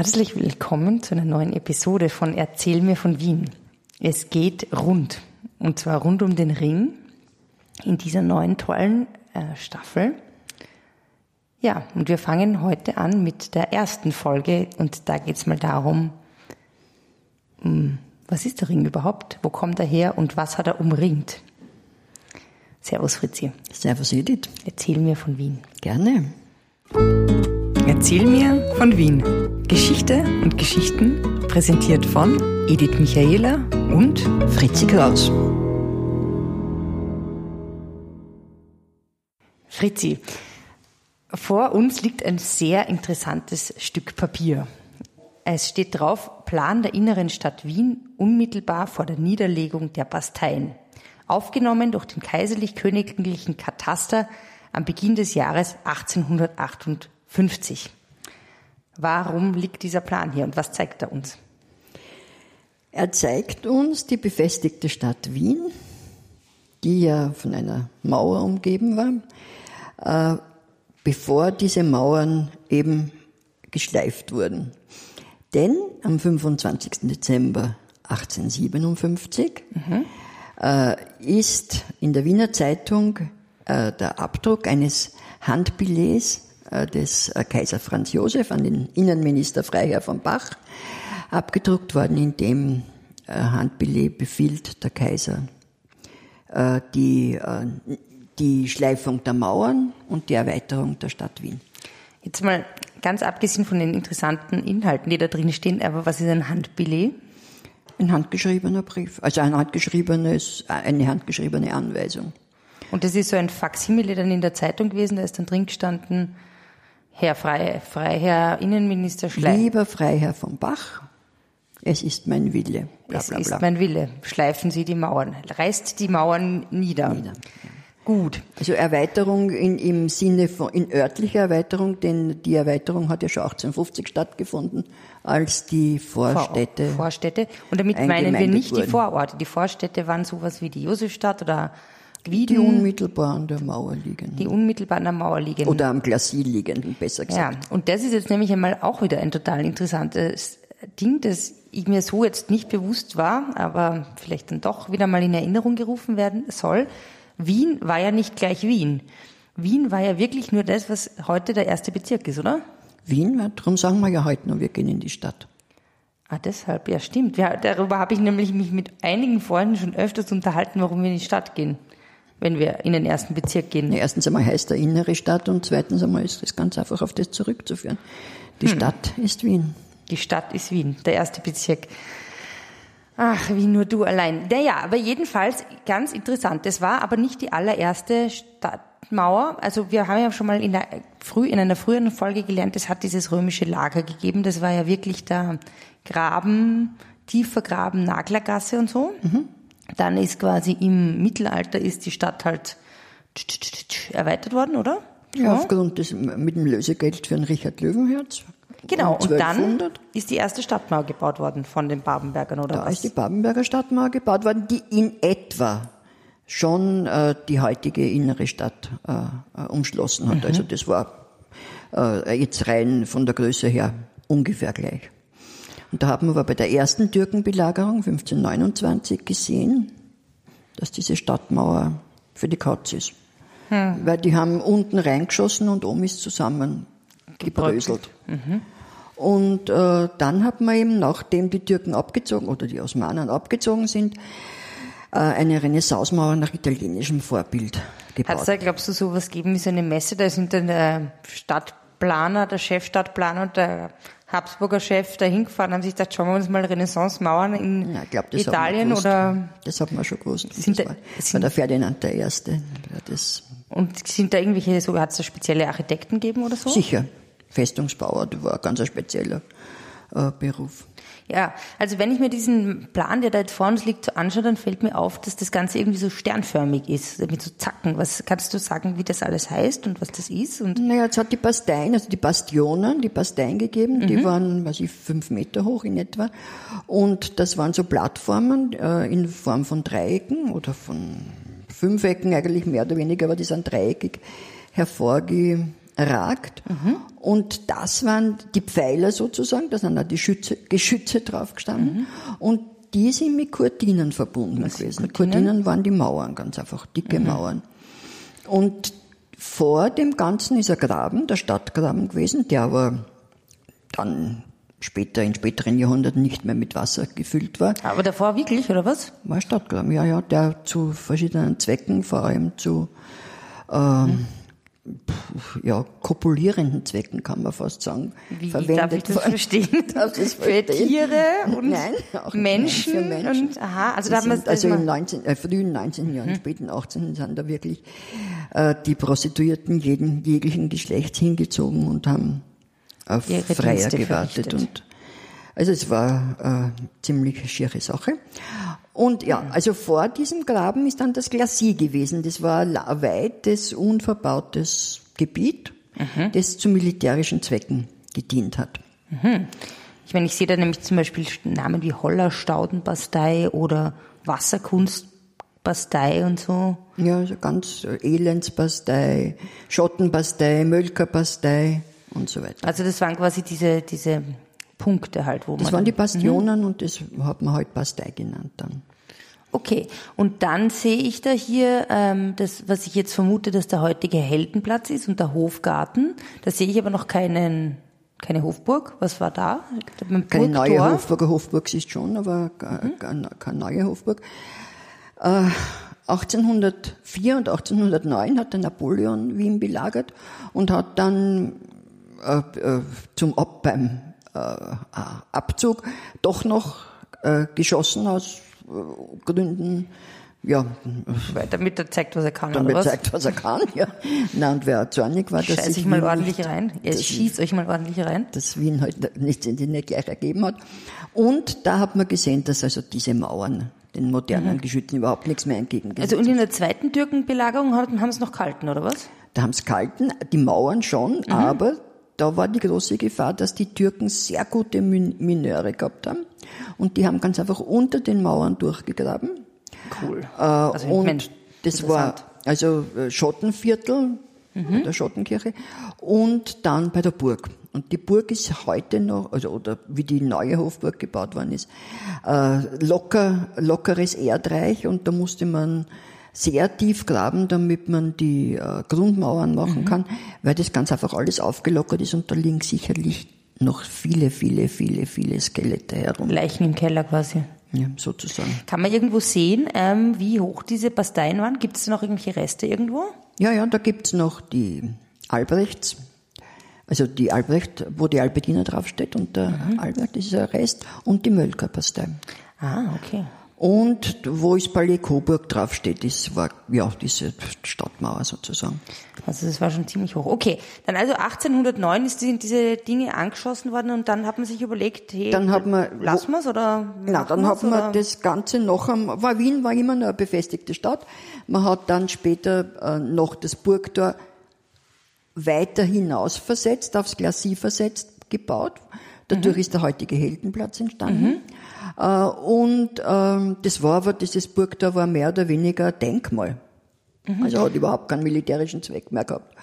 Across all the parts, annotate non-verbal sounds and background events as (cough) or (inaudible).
Herzlich willkommen zu einer neuen Episode von Erzähl mir von Wien. Es geht rund, und zwar rund um den Ring in dieser neuen tollen äh, Staffel. Ja, und wir fangen heute an mit der ersten Folge und da geht es mal darum, hm, was ist der Ring überhaupt? Wo kommt er her und was hat er umringt? Servus Fritzi. Servus Edith. Erzähl mir von Wien. Gerne. Erzähl mir von Wien. Geschichte und Geschichten präsentiert von Edith Michaela und Fritzi Kraus. Fritzi, vor uns liegt ein sehr interessantes Stück Papier. Es steht drauf Plan der inneren Stadt Wien unmittelbar vor der Niederlegung der Basteien. Aufgenommen durch den kaiserlich-königlichen Kataster am Beginn des Jahres 1858. Warum liegt dieser Plan hier und was zeigt er uns? Er zeigt uns die befestigte Stadt Wien, die ja von einer Mauer umgeben war, äh, bevor diese Mauern eben geschleift wurden. Denn am 25. Dezember 1857 mhm. äh, ist in der Wiener Zeitung äh, der Abdruck eines Handbillets des äh, Kaiser Franz Josef an den Innenminister Freiherr von Bach abgedruckt worden, in dem äh, Handbillet befiehlt der Kaiser äh, die, äh, die Schleifung der Mauern und die Erweiterung der Stadt Wien. Jetzt mal ganz abgesehen von den interessanten Inhalten, die da drin stehen, aber was ist ein Handbillet? Ein handgeschriebener Brief, also ein handgeschriebenes, eine handgeschriebene Anweisung. Und das ist so ein Faksimile dann in der Zeitung gewesen, da ist dann drin gestanden, Herr Frei, Freiherr Innenminister Schleif. Lieber Freiherr von Bach, es ist mein Wille. Bla, es bla, bla. ist mein Wille. Schleifen Sie die Mauern. Reißt die Mauern nieder. nieder. Gut. Also Erweiterung in, im Sinne von, in örtlicher Erweiterung, denn die Erweiterung hat ja schon 1850 stattgefunden, als die Vorstädte. Vor, Vorstädte. Und damit meinen wir nicht wurden. die Vororte. Die Vorstädte waren sowas wie die Josefstadt oder Glieden, die unmittelbar an der Mauer liegen. Die unmittelbar an der Mauer liegen. Oder am Glacis liegenden, besser gesagt. Ja, und das ist jetzt nämlich einmal auch wieder ein total interessantes Ding, das ich mir so jetzt nicht bewusst war, aber vielleicht dann doch wieder mal in Erinnerung gerufen werden soll. Wien war ja nicht gleich Wien. Wien war ja wirklich nur das, was heute der erste Bezirk ist, oder? Wien, darum sagen wir ja heute nur, wir gehen in die Stadt. Ah, deshalb, ja stimmt. Ja, darüber habe ich nämlich mich mit einigen Freunden schon öfters unterhalten, warum wir in die Stadt gehen wenn wir in den ersten Bezirk gehen? erstens einmal heißt der innere Stadt und zweitens einmal ist das ganz einfach auf das zurückzuführen. Die hm. Stadt ist Wien. Die Stadt ist Wien, der erste Bezirk. Ach, wie nur du allein. Naja, aber jedenfalls ganz interessant. Das war aber nicht die allererste Stadtmauer. Also wir haben ja schon mal in, der, früh, in einer früheren Folge gelernt, es hat dieses römische Lager gegeben. Das war ja wirklich der Graben, tiefer Graben, Naglergasse und so. Mhm. Dann ist quasi im Mittelalter ist die Stadt halt erweitert worden, oder? Ja, aufgrund des, mit dem Lösegeld für ein Richard Löwenherz. Genau, und dann ist die erste Stadtmauer gebaut worden von den Babenbergern, oder da was? ist die Babenberger Stadtmauer gebaut worden, die in etwa schon äh, die heutige innere Stadt äh, umschlossen hat. Mhm. Also das war äh, jetzt rein von der Größe her ungefähr gleich. Und da haben wir aber bei der ersten Türkenbelagerung 1529 gesehen, dass diese Stadtmauer für die Katz ist. Hm. Weil die haben unten reingeschossen und oben ist zusammengebröselt. Mhm. Und äh, dann hat man eben, nachdem die Türken abgezogen oder die Osmanen abgezogen sind, äh, eine Renaissancemauer nach italienischem Vorbild gebaut. Hat es da, glaubst du, sowas gegeben wie so eine Messe? Da sind dann der Stadtplaner, der Chefstadtplaner und der Habsburger Chef da hingefahren, haben sich gedacht, schauen wir uns mal Renaissance-Mauern in ja, glaub, Italien oder? Das hat man schon gewusst. Sind das da, war, sind, der Ferdinand der Erste. Das und sind da irgendwelche, so hat es da spezielle Architekten gegeben oder so? Sicher. Festungsbauer, das war ein ganz spezieller äh, Beruf. Ja, also wenn ich mir diesen Plan, der da jetzt vor uns liegt, so anschaue, dann fällt mir auf, dass das Ganze irgendwie so sternförmig ist, mit so Zacken. Was kannst du sagen, wie das alles heißt und was das ist? Und naja, es hat die Basteien, also die Bastionen, die Basteien gegeben, mhm. die waren, weiß ich, fünf Meter hoch in etwa. Und das waren so Plattformen äh, in Form von Dreiecken oder von Fünfecken, eigentlich mehr oder weniger, aber die sind dreieckig hervorge ragt. Und das waren die Pfeiler sozusagen, da sind auch die Schütze, Geschütze drauf gestanden. Und die sind mit Kurtinen verbunden Was gewesen. Kurtinen? Kurtinen waren die Mauern, ganz einfach, dicke Mauern. Und vor dem Ganzen ist ein Graben, der Stadtgraben gewesen, der aber dann später, in späteren Jahrhunderten nicht mehr mit Wasser gefüllt war. Aber davor wirklich, oder was? War ein Stadtgraben, ja, ja, der zu verschiedenen Zwecken, vor allem zu ähm, pf, ja, kopulierenden Zwecken, kann man fast sagen, Wie darf ich das verstehen? Darf (laughs) das Für verstehen? Tiere und Nein, auch Menschen, für Menschen. und aha, also da sind, also im 19, äh, frühen 19. Mhm. Jahren, späten 18. sind da wirklich äh, die Prostituierten jeden, jeglichen Geschlechts hingezogen und haben auf Ihre Freier Dienste gewartet. verrichtet. Und also es war äh, ziemlich schiere Sache. Und ja, Mhm. also vor diesem Graben ist dann das Glacis gewesen. Das war ein weites, unverbautes Gebiet, Mhm. das zu militärischen Zwecken gedient hat. Ich meine, ich sehe da nämlich zum Beispiel Namen wie Hollerstaudenbastei oder Wasserkunstbastei und so. Ja, also ganz Elendspastei, Schottenpastei, Mölkerpastei und so weiter. Also das waren quasi diese, diese Punkte halt, wo Das man... waren die Bastionen und das hat man halt Pastei genannt dann. Okay, und dann sehe ich da hier ähm, das, was ich jetzt vermute, dass der heutige Heldenplatz ist und der Hofgarten. Da sehe ich aber noch keinen, keine Hofburg. Was war da? Keine neue Burgtor? Hofburg, eine Hofburg ist schon, aber ke- keine, neue Hofburg. Äh, 1804 und 1809 hat der Napoleon Wien belagert und hat dann äh, äh, zum Ab beim äh, Abzug doch noch äh, geschossen aus Gründen, ja, damit er zeigt, was er kann, damit oder was? zeigt, was er kann. Ja. Na, und wer zornig war, dass Scheiß sich ich mal ordentlich nicht, rein. Dass- schießt euch mal ordentlich rein. dass Wien halt nicht, nicht gleich ergeben hat. Und da hat man gesehen, dass also diese Mauern den modernen Geschützen überhaupt nichts mehr entgegengesetzt Also und in der zweiten Türkenbelagerung haben, haben sie noch gehalten, oder was? Da haben es gehalten, die Mauern schon, aber da war die große Gefahr, dass die Türken sehr gute Min Mineure gehabt haben. Und die haben ganz einfach unter den Mauern durchgegraben. Cool. Äh, Also, und Mensch, das war also äh, Schottenviertel Mhm. der Schottenkirche und dann bei der Burg. Und die Burg ist heute noch, also oder wie die neue Hofburg gebaut worden ist, äh, locker, lockeres Erdreich und da musste man sehr tief graben, damit man die äh, Grundmauern machen kann, weil das ganz einfach alles aufgelockert ist und da liegen sicherlich noch viele, viele, viele, viele Skelette herum, Leichen im Keller quasi. ja, sozusagen. Kann man irgendwo sehen, ähm, wie hoch diese Basteien waren? Gibt es noch irgendwelche Reste irgendwo? Ja, ja, da gibt's noch die Albrechts, also die Albrecht, wo die Alpediner draufsteht und der Albrecht ist ein Rest und die Mölkerpastei. Ah, okay. Und wo das Palais Coburg draufsteht, das war ja diese Stadtmauer sozusagen. Also das war schon ziemlich hoch. Okay, dann also 1809 ist, sind diese Dinge angeschossen worden und dann hat man sich überlegt, hey, Dann hat man- lassen wir's oder Na, dann hat man oder? das Ganze noch einmal, war Wien war immer noch eine befestigte Stadt. Man hat dann später äh, noch das Burgtor weiter hinaus versetzt, aufs Glacis versetzt, gebaut. Dadurch ist der heutige Heldenplatz entstanden. Äh, und ähm, das war aber, dieses Burgtor war mehr oder weniger ein Denkmal. Also hat überhaupt keinen militärischen Zweck mehr gehabt.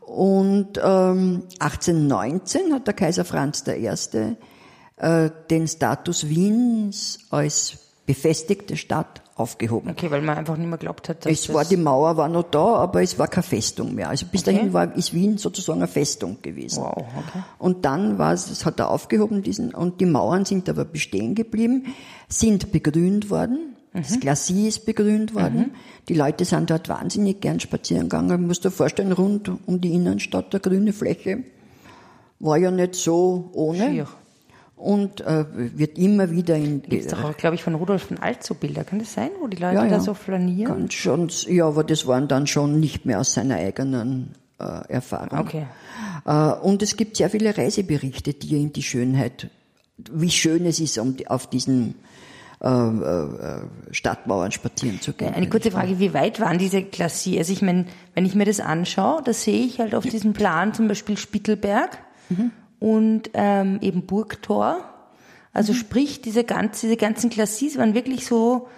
Und ähm, 1819 hat der Kaiser Franz I. Äh, den Status Wiens als befestigte Stadt aufgehoben. Okay, weil man einfach nicht mehr glaubt hat, dass Es war, die Mauer war noch da, aber es war keine Festung mehr. Also bis dahin war, ist Wien sozusagen eine Festung gewesen. Wow, okay. Und dann war es, hat er aufgehoben, diesen, und die Mauern sind aber bestehen geblieben, sind begrünt worden. Mhm. Das Glacis ist begrünt worden. Die Leute sind dort wahnsinnig gern spazieren gegangen. Man muss dir vorstellen, rund um die Innenstadt, der grüne Fläche, war ja nicht so ohne. Schier. Und äh, wird immer wieder in Gibt's doch auch, glaube ich, von Rudolf von Alt so Bilder. Kann das sein, wo die Leute Ja, ja. da so flanieren? Ganz schon, ja, aber das waren dann schon nicht mehr aus seiner eigenen äh, Erfahrung. Okay. Äh, und es gibt sehr viele Reiseberichte, die ihm die Schönheit, wie schön es ist, um die, auf diesen äh, äh, Stadtmauern spazieren zu gehen. Eine kurze Frage, wie weit waren diese Glaciers? Also ich meine, wenn ich mir das anschaue, da sehe ich halt auf diesem Plan zum Beispiel Spittelberg Mhm. Und ähm, eben Burgtor. Also Mhm. sprich, diese, ganze, diese ganzen Glacis waren wirklich so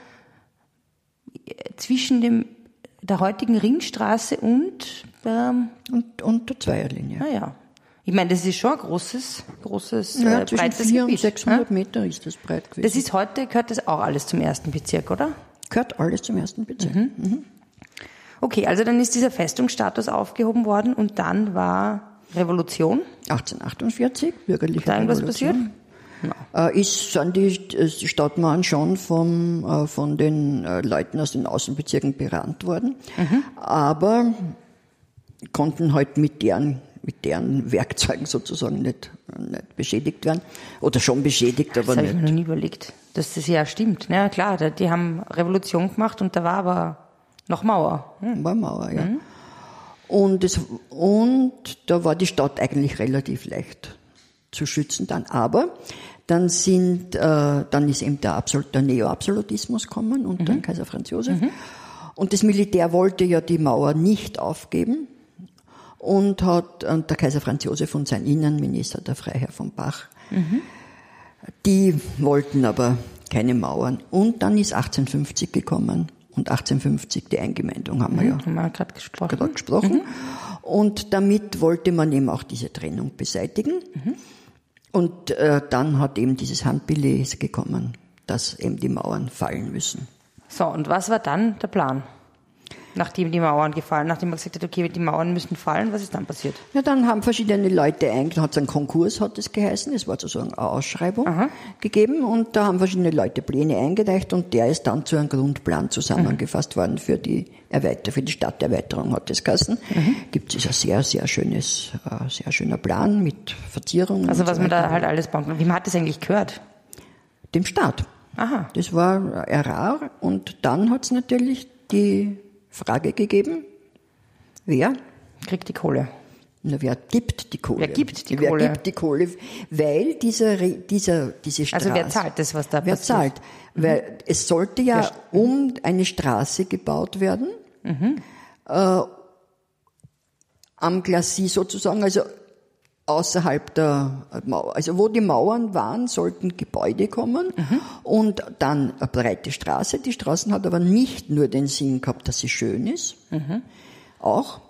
äh, zwischen dem, der heutigen Ringstraße und Ähm, Und, und der Zweierlinie. naja. Ich meine, das ist schon ein großes, großes, Ja, äh, zwischen breites 400 und Gebiet. 600 ja? Meter ist das breit gewesen. Das ist heute, gehört das auch alles zum ersten Bezirk, oder? gehört alles zum ersten Bezirk. Mhm. Okay, also dann ist dieser Festungsstatus aufgehoben worden und dann war Revolution. 1848, bürgerliche Da Revolution. Äh, ist, sind die, äh, die Stadtmauern schon vom, äh, von den Leuten aus den Außenbezirken berannt worden, Mhm. aber konnten halt mit deren, mit deren Werkzeugen sozusagen nicht, nicht beschädigt werden. Oder schon beschädigt, aber Das habe ich nicht. mir noch nie überlegt, dass das ja stimmt. Na klar, da- die haben Revolution gemacht und da war aber noch Mauer. Hm. War Mauer, ja. Und, es, und da war die Stadt eigentlich relativ leicht zu schützen dann. Aber dann sind, äh, dann ist eben der, Absolut, der Neo-Absolutismus gekommen unter dem Kaiser Franz Josef. Und das Militär wollte ja die Mauer nicht aufgeben und hat und der Kaiser Franz Josef und sein Innenminister, der Freiherr von Bach, die wollten aber keine Mauern. Und dann ist 1850 gekommen und 1850 die Eingemeindung haben wir ja Haben wir gerade gesprochen. gerade gesprochen. Und damit wollte man eben auch diese Trennung beseitigen. Und äh, dann hat eben dieses Handbeleg gekommen, dass eben die Mauern fallen müssen. So, und was war dann der Plan? Nachdem die Mauern gefallen, nachdem man gesagt hat, okay, die Mauern müssen fallen, was ist dann passiert? Ja, dann haben verschiedene Leute eingetragen, hat es einen Konkurs, hat es geheißen, es war sozusagen eine Ausschreibung gegeben und da haben verschiedene Leute Pläne eingereicht und der ist dann zu einem Grundplan zusammengefasst worden für die Erweiterung, für die Stadterweiterung hat es geheißen. Gibt es ein sehr, sehr schönes, äh, sehr schöner Plan mit Verzierungen. Also was so man da halt alles bauen kann. Wie man hat das eigentlich gehört? Dem Staat. Aha. Das war rar und dann hat es natürlich die Frage gegeben, wer? Kriegt die Kohle. Na, wer gibt die Kohle? Wer gibt die wer Kohle? gibt die Kohle? Weil dieser, dieser, diese Straße. Also wer zahlt das, was da Wer passiert? zahlt? Weil es sollte ja um eine Straße gebaut werden, äh, am Glacis sozusagen, also außerhalb der Mauer. Also wo die Mauern waren, sollten Gebäude kommen und dann eine breite Straße. Die Straße hat aber nicht nur den Sinn gehabt, dass sie schön ist, auch,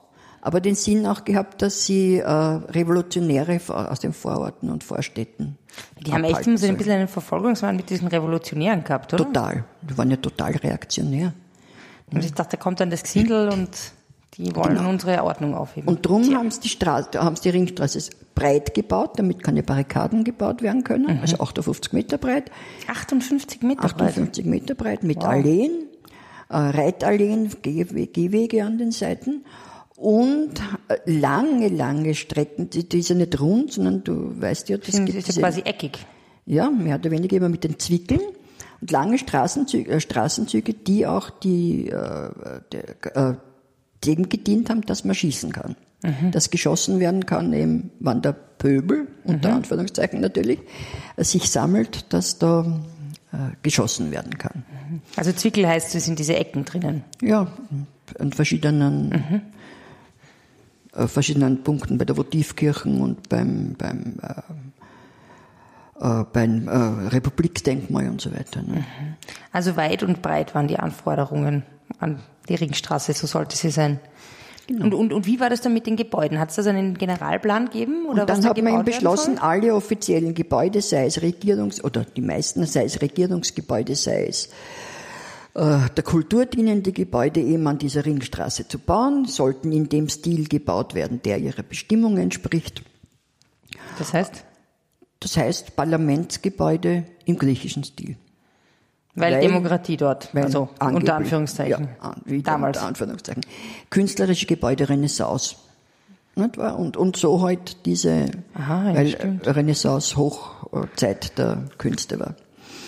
aber den Sinn auch gehabt, dass sie äh, Revolutionäre aus den Vororten und Vorstädten Die haben echt so ein bisschen einen Verfolgungswahn mit diesen Revolutionären gehabt, oder? Total. Die waren ja total reaktionär. Und ich dachte, da kommt dann das Gesindel und die wollen unsere Ordnung aufheben. Genau. Und drum haben sie die Straße, haben sie die Ringstraße breit gebaut, damit keine Barrikaden gebaut werden können. Also 58 Meter breit, 58 Meter breit. 58 Meter breit mit Alleen, äh, Reitalleen, Gehwe- Gehwege an den Seiten und äh, lange, lange Strecken, die, die ist ja nicht rund, sondern du weißt ja, das Das gibt ist ja quasi eckig. Ja, mehr oder weniger immer mit den Zwickeln und lange Straßenzüge, äh, Straßenzüge die auch die, äh, der, äh, dem gedient haben, dass man schießen kann. Dass geschossen werden kann, eben, wann der Pöbel, unter Anführungszeichen natürlich, äh, sich sammelt, dass da äh, geschossen werden kann. Also Zwickel heißt, es sind diese Ecken drinnen. Ja, an verschiedenen, äh, verschiedenen Punkten bei der Votivkirchen und beim, beim, äh, äh, beim äh, Republikdenkmal und so weiter. Ne? Also weit und breit waren die Anforderungen an die Ringstraße, so sollte sie sein. Genau. Und, und, und wie war das dann mit den Gebäuden? Hat es da so einen Generalplan gegeben? Oder Und dann da hat man eben beschlossen, soll? alle offiziellen Gebäude, sei es Regierungs- oder die meisten, sei es Regierungsgebäude, sei es äh, der Kultur dienende Gebäude eben an dieser Ringstraße zu bauen, sollten in dem Stil gebaut werden, der ihrer Bestimmung entspricht. Das heißt, Das heißt Parlamentsgebäude im griechischen Stil. Weil, Weil- Demokratie dort, Weil also unter Anführungszeichen. Ja, an- Damals. Unter Anführungszeichen. Künstlerische Gebäude Renaissance. Und, und so halt diese, Aha, ja, weil stimmt. Renaissance Hochzeit der Künste war.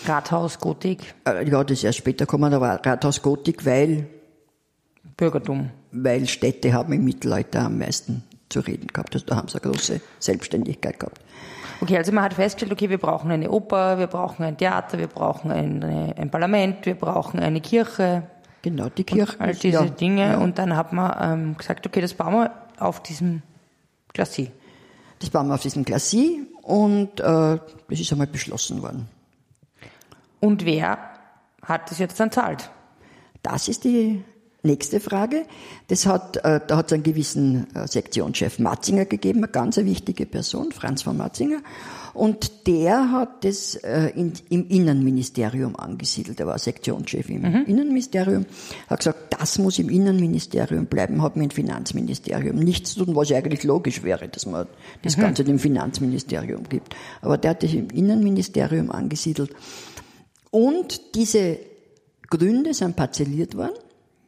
Rathaus, Gotik, Äh, Ja, das ist erst später gekommen, aber Rathaus Gotik, weil, Bürgertum. weil Städte haben im Mittelalter am meisten zu reden gehabt. Also da haben sie eine große Selbstständigkeit gehabt. Okay, also man hat festgestellt, okay, wir brauchen eine Oper, wir brauchen ein Theater, wir brauchen eine, ein Parlament, wir brauchen eine Kirche, Genau, die Kirche. all diese ja, Dinge. Ja. Und dann hat man ähm, gesagt, okay, das bauen wir auf diesem Glacis. Das bauen wir auf diesem Glacis und äh, das ist einmal beschlossen worden. Und wer hat das jetzt dann zahlt? Das ist die Nächste Frage. Das hat, äh, da hat es einen gewissen äh, Sektionschef Matzinger gegeben, eine ganz wichtige Person, Franz von Matzinger. Und der hat das äh, in, im Innenministerium angesiedelt. Er war Sektionschef im mhm. Innenministerium. Hat gesagt, das muss im Innenministerium bleiben, hat mit dem Finanzministerium nichts zu tun, was ja eigentlich logisch wäre, dass man das mhm. Ganze dem Finanzministerium gibt. Aber der hat das im Innenministerium angesiedelt. Und diese Gründe sind parzelliert worden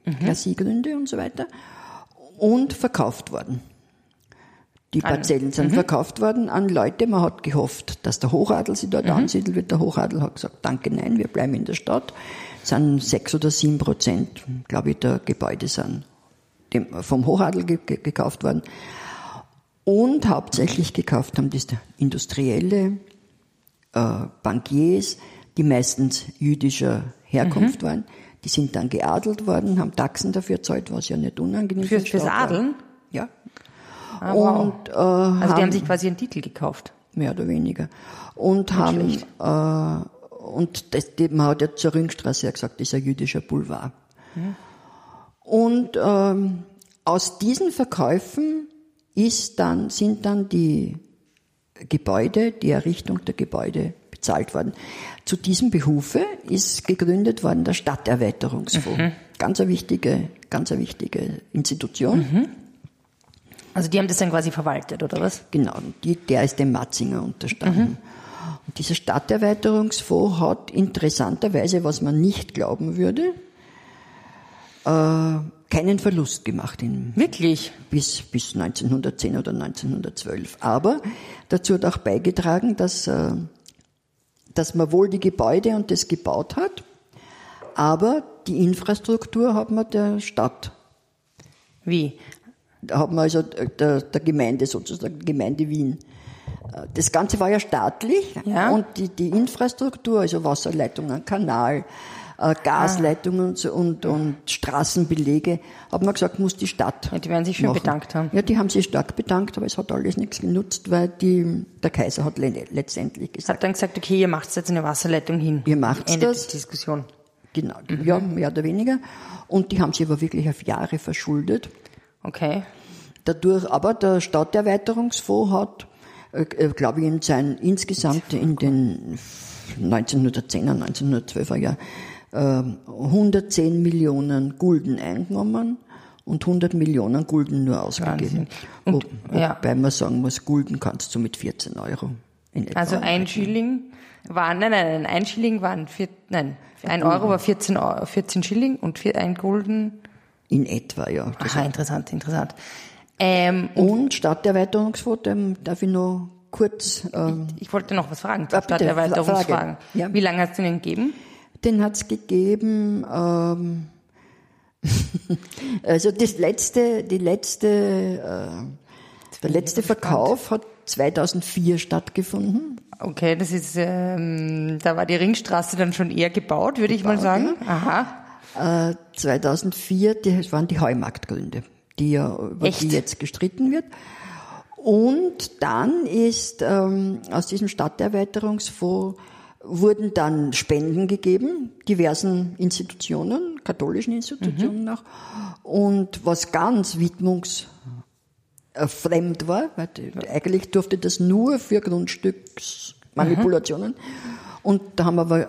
mhm. gründe und so weiter, und verkauft worden. Die Parzellen sind mhm. verkauft worden an Leute. Man hat gehofft, dass der Hochadel sich dort mhm. ansiedeln wird. Der Hochadel hat gesagt, danke, nein, wir bleiben in der Stadt. Es sind sechs oder sieben Prozent, glaube ich, der Gebäude sind vom Hochadel gekauft worden. Und hauptsächlich gekauft haben das Industrielle, äh, Bankiers, die meistens jüdischer Herkunft mhm. waren. Die sind dann geadelt worden, haben Taxen dafür zahlt, was ja nicht unangenehm Für, Fürs Adeln? Ja. Ah, wow. und, äh, also die haben, haben sich quasi einen Titel gekauft? Mehr oder weniger. Und nicht haben, äh, und das, die, man hat ja zur Ringstraße ja gesagt, das ist ein jüdischer Boulevard. Hm. Und ähm, aus diesen Verkäufen ist dann, sind dann die Gebäude, die Errichtung der Gebäude bezahlt worden. Zu diesem Behufe ist gegründet worden der Stadterweiterungsfonds. Mhm. Ganz eine wichtige, ganz eine wichtige Institution. Mhm. Also die haben das dann quasi verwaltet, oder was? Genau, die, der ist dem Matzinger unterstanden. Mhm. Und dieser Stadterweiterungsfonds hat interessanterweise, was man nicht glauben würde, äh, keinen Verlust gemacht. In, Wirklich? Bis, bis 1910 oder 1912. Aber dazu hat auch beigetragen, dass äh, dass man wohl die Gebäude und das gebaut hat, aber die Infrastruktur hat man der Stadt. Wie? Da hat man also der, der Gemeinde sozusagen, Gemeinde Wien. Das Ganze war ja staatlich ja. und die, die Infrastruktur, also Wasserleitungen, Kanal, äh, Gasleitungen ah. und, und Straßenbelege, hat man gesagt, muss die Stadt. Ja, die werden sich schön machen. bedankt haben. Ja, die haben sich stark bedankt, aber es hat alles nichts genutzt, weil die, der Kaiser hat letztendlich gesagt. Hat dann gesagt, okay, ihr macht jetzt eine Wasserleitung hin. Ihr macht Ende das. Der Diskussion. Genau, mhm. ja, mehr oder weniger. Und die haben sich aber wirklich auf Jahre verschuldet. Okay. Dadurch, aber der Stadterweiterungsfonds hat, äh glaube ich, in sein, insgesamt in den 1910er, 1912er Jahren 110 ähm, Millionen Gulden eingenommen und 100 Millionen Gulden nur ausgegeben. Und, Wo, ja. Wobei man sagen muss, Gulden kannst du mit 14 Euro. In etwa also ein Schilling war, nein, nein, nein, ein Schilling waren, vier, nein, ein Euro war 14, 14 Schilling und vier, ein Gulden. In etwa, ja. Aha, interessant, interessant. Ähm, und, und Stadterweiterungsfonds, darf ich noch kurz. Ähm, ich, ich, wollte noch was fragen, ah, Stadterweiterungsfragen. Ja. Wie lange hast du den gegeben? Den hat es gegeben. Ähm, (laughs) also das letzte, die letzte, äh, der letzte Verkauf hat 2004 stattgefunden. Okay, das ist, ähm, da war die Ringstraße dann schon eher gebaut, würde ich mal sagen. Aha. Äh, 2004, das waren die Heumarktgründe, die ja, über Echt? die jetzt gestritten wird. Und dann ist ähm, aus diesem Stadterweiterungsfonds wurden dann Spenden gegeben, diversen Institutionen, katholischen Institutionen mhm. auch. Und was ganz widmungsfremd war, weil eigentlich durfte das nur für Grundstücksmanipulationen. Mhm. Und da haben aber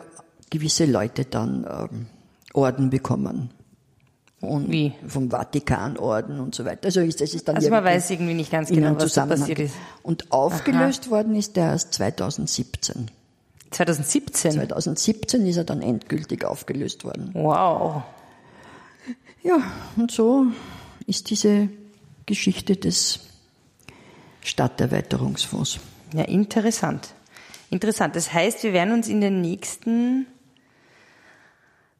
gewisse Leute dann ähm, Orden bekommen. Und Wie? Vom Vatikanorden und so weiter. Also ist, das ist dann also man weiß irgendwie nicht ganz genau, was da passiert ist. Und aufgelöst Aha. worden ist der erst 2017. 2017? 2017 ist er dann endgültig aufgelöst worden. Wow. Ja, und so ist diese Geschichte des Stadterweiterungsfonds. Ja, interessant. Interessant. Das heißt, wir werden uns in den nächsten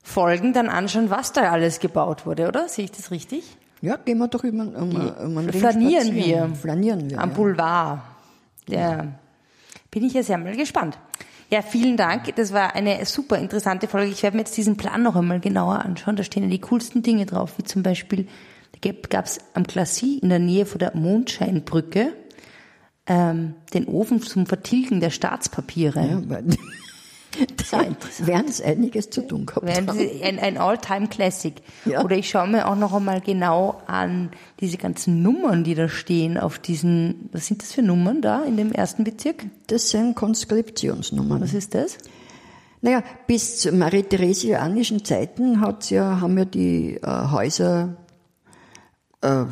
Folgen dann anschauen, was da alles gebaut wurde, oder? Sehe ich das richtig? Ja, gehen wir doch über, um, um einen Flanieren wir. Flanieren wir. Am ja. Boulevard. Der, ja. Bin ich ja sehr mal gespannt. Ja, vielen Dank. Das war eine super interessante Folge. Ich werde mir jetzt diesen Plan noch einmal genauer anschauen. Da stehen ja die coolsten Dinge drauf, wie zum Beispiel, da gab es am Glacis in der Nähe von der Mondscheinbrücke ähm, den Ofen zum Vertilgen der Staatspapiere. Ja, (laughs) Da werden es einiges zu tun gehabt ein, ein All-Time-Classic. Ja. Oder ich schaue mir auch noch einmal genau an diese ganzen Nummern, die da stehen auf diesen, was sind das für Nummern da in dem ersten Bezirk? Das sind Konskriptionsnummern. Was ist das? Naja, bis zu marie-theresianischen Zeiten hat's ja, haben ja die äh, Häuser äh,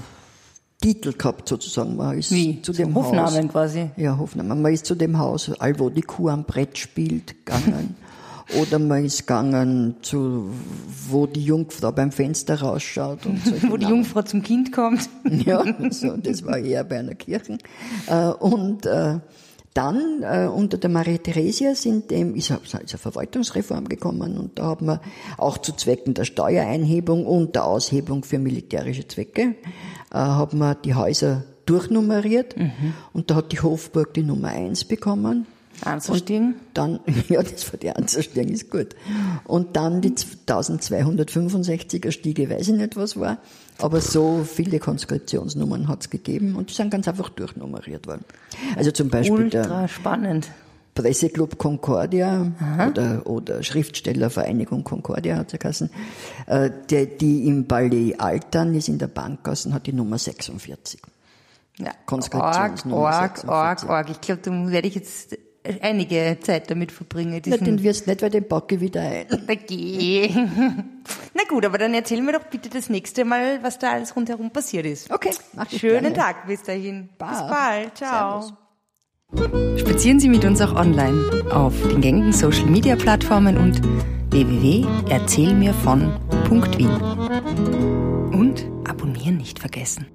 Titel gehabt sozusagen. Man ist zu dem Hofnamen Haus, quasi. Ja, Hofnamen. Man ist zu dem Haus, all wo die Kuh am Brett spielt, gegangen. (laughs) Oder man ist gegangen zu, wo die Jungfrau beim Fenster rausschaut und (laughs) so. Wo die Jungfrau zum Kind kommt. (laughs) Ja, so, das war eher bei einer Kirche. Äh, und äh, dann äh, unter der Maria Theresia sind dem, ist, eine- ist eine Verwaltungsreform gekommen und da hat man auch zu Zwecken der Steuereinhebung und der Aushebung für militärische Zwecke, äh, hat man die Häuser durchnummeriert und da hat die Hofburg die Nummer eins bekommen. Anzustiegen. Dann, (laughs) ja, das war die Anzustellen, ist gut. Und dann die 1265er Stiege, weiß ich nicht, was war. Aber so viele Konskriptionsnummern hat's gegeben und die sind ganz einfach durchnummeriert worden. Also zum Beispiel der Ultra spannend. Presseclub Concordia oder, oder Schriftstellervereinigung Concordia hat sie geheißen, äh, die, die im Ballet Altern ist in der Bankgassen, hat die Nummer 46. Ja. Konskriptionsnummer Org, 46. org, org, org. Ich glaube, da werde ich jetzt einige Zeit damit verbringen. Na, den wirst nicht, weil den packe ich wieder ein. (laughs) Na geh. (laughs) Na gut, aber dann erzähl mir doch bitte das nächste Mal, was da alles rundherum passiert ist. Okay, mach ich Schönen gerne. Tag bis dahin. Bis Bye. bald. Ciao. Servus. Spazieren Sie mit uns auch online auf den gängigen Social Media Plattformen und www.erzählmirvon.wien. Und abonnieren nicht vergessen.